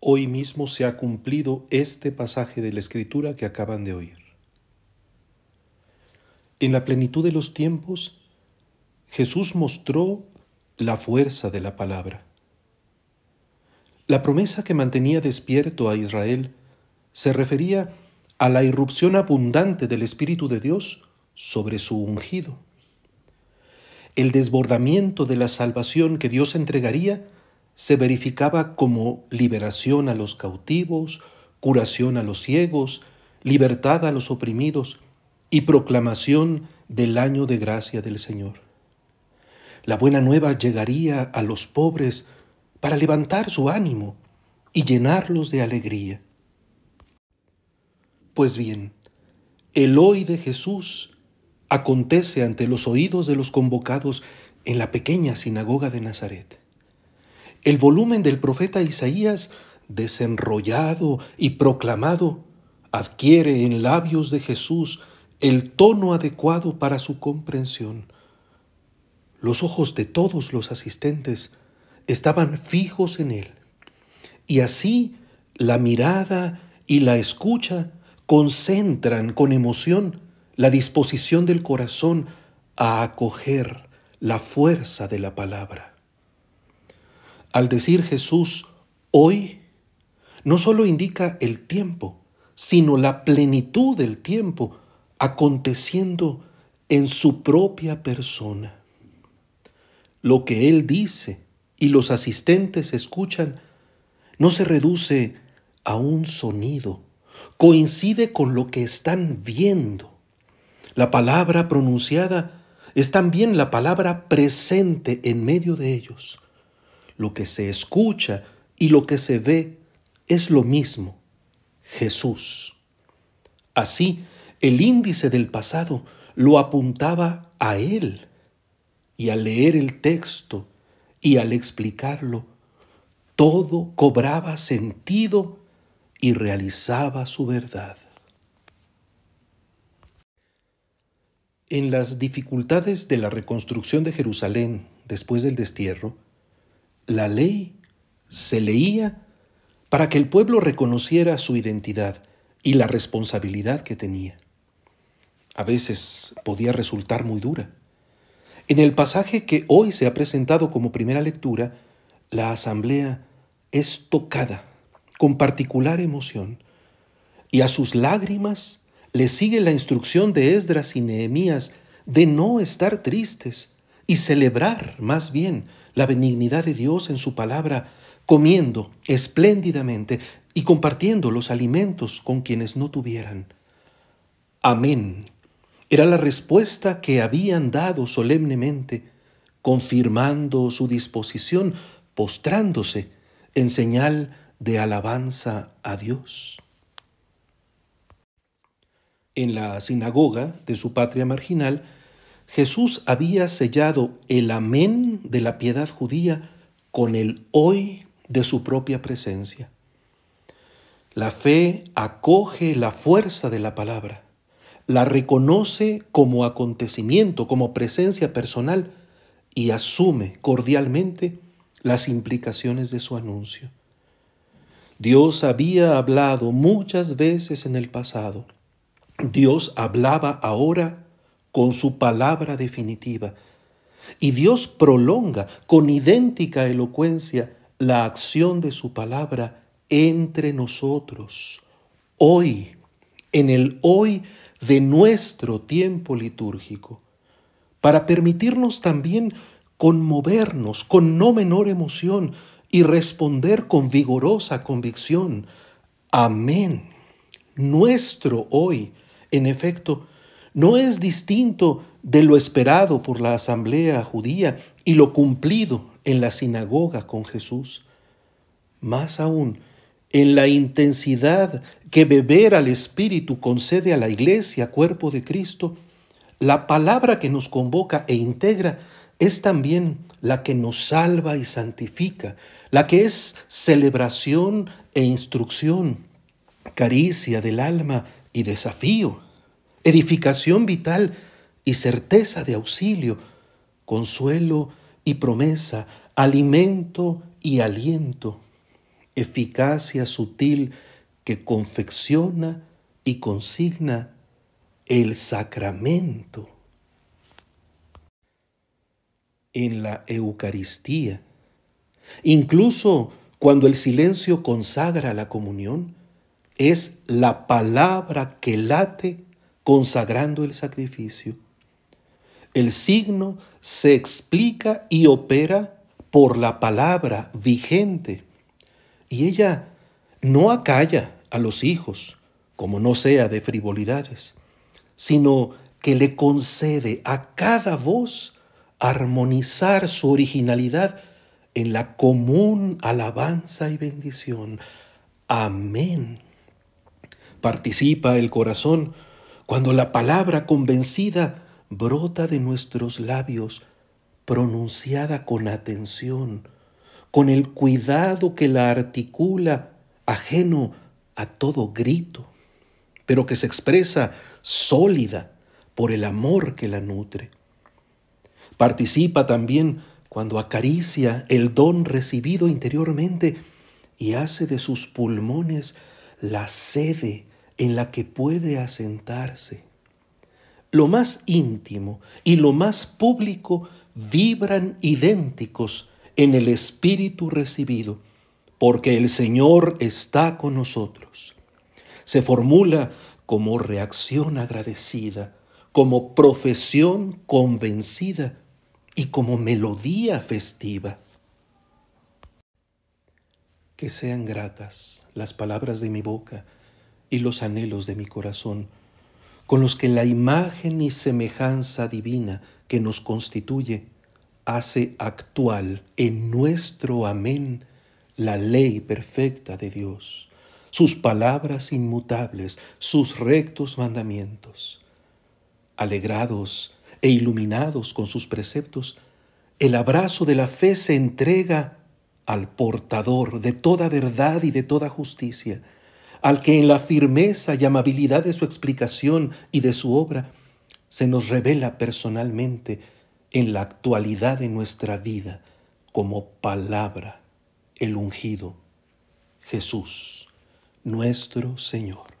hoy mismo se ha cumplido este pasaje de la Escritura que acaban de oír. En la plenitud de los tiempos, Jesús mostró la fuerza de la palabra. La promesa que mantenía despierto a Israel se refería a la irrupción abundante del Espíritu de Dios sobre su ungido. El desbordamiento de la salvación que Dios entregaría se verificaba como liberación a los cautivos, curación a los ciegos, libertad a los oprimidos y proclamación del año de gracia del Señor. La buena nueva llegaría a los pobres para levantar su ánimo y llenarlos de alegría. Pues bien, el hoy de Jesús acontece ante los oídos de los convocados en la pequeña sinagoga de Nazaret. El volumen del profeta Isaías, desenrollado y proclamado, adquiere en labios de Jesús el tono adecuado para su comprensión. Los ojos de todos los asistentes estaban fijos en él. Y así la mirada y la escucha concentran con emoción la disposición del corazón a acoger la fuerza de la palabra. Al decir Jesús hoy, no solo indica el tiempo, sino la plenitud del tiempo aconteciendo en su propia persona. Lo que Él dice y los asistentes escuchan, no se reduce a un sonido, coincide con lo que están viendo. La palabra pronunciada es también la palabra presente en medio de ellos. Lo que se escucha y lo que se ve es lo mismo, Jesús. Así, el índice del pasado lo apuntaba a Él. Y al leer el texto y al explicarlo, todo cobraba sentido y realizaba su verdad. En las dificultades de la reconstrucción de Jerusalén después del destierro, la ley se leía para que el pueblo reconociera su identidad y la responsabilidad que tenía. A veces podía resultar muy dura. En el pasaje que hoy se ha presentado como primera lectura, la asamblea es tocada con particular emoción y a sus lágrimas le sigue la instrucción de Esdras y Nehemías de no estar tristes y celebrar más bien la benignidad de Dios en su palabra, comiendo espléndidamente y compartiendo los alimentos con quienes no tuvieran. Amén era la respuesta que habían dado solemnemente, confirmando su disposición, postrándose en señal de alabanza a Dios. En la sinagoga de su patria marginal, Jesús había sellado el amén de la piedad judía con el hoy de su propia presencia. La fe acoge la fuerza de la palabra la reconoce como acontecimiento, como presencia personal y asume cordialmente las implicaciones de su anuncio. Dios había hablado muchas veces en el pasado. Dios hablaba ahora con su palabra definitiva. Y Dios prolonga con idéntica elocuencia la acción de su palabra entre nosotros. Hoy, en el hoy de nuestro tiempo litúrgico, para permitirnos también conmovernos con no menor emoción y responder con vigorosa convicción. Amén. Nuestro hoy, en efecto, no es distinto de lo esperado por la asamblea judía y lo cumplido en la sinagoga con Jesús. Más aún, en la intensidad que beber al Espíritu concede a la iglesia, cuerpo de Cristo, la palabra que nos convoca e integra es también la que nos salva y santifica, la que es celebración e instrucción, caricia del alma y desafío, edificación vital y certeza de auxilio, consuelo y promesa, alimento y aliento eficacia sutil que confecciona y consigna el sacramento. En la Eucaristía, incluso cuando el silencio consagra la comunión, es la palabra que late consagrando el sacrificio. El signo se explica y opera por la palabra vigente. Y ella no acalla a los hijos, como no sea de frivolidades, sino que le concede a cada voz armonizar su originalidad en la común alabanza y bendición. Amén. Participa el corazón cuando la palabra convencida brota de nuestros labios, pronunciada con atención, con el cuidado que la articula, ajeno a todo grito, pero que se expresa sólida por el amor que la nutre. Participa también cuando acaricia el don recibido interiormente y hace de sus pulmones la sede en la que puede asentarse. Lo más íntimo y lo más público vibran idénticos en el Espíritu recibido, porque el Señor está con nosotros. Se formula como reacción agradecida, como profesión convencida y como melodía festiva. Que sean gratas las palabras de mi boca y los anhelos de mi corazón, con los que la imagen y semejanza divina que nos constituye hace actual en nuestro amén la ley perfecta de Dios, sus palabras inmutables, sus rectos mandamientos. Alegrados e iluminados con sus preceptos, el abrazo de la fe se entrega al portador de toda verdad y de toda justicia, al que en la firmeza y amabilidad de su explicación y de su obra se nos revela personalmente en la actualidad de nuestra vida como palabra, el ungido, Jesús, nuestro Señor.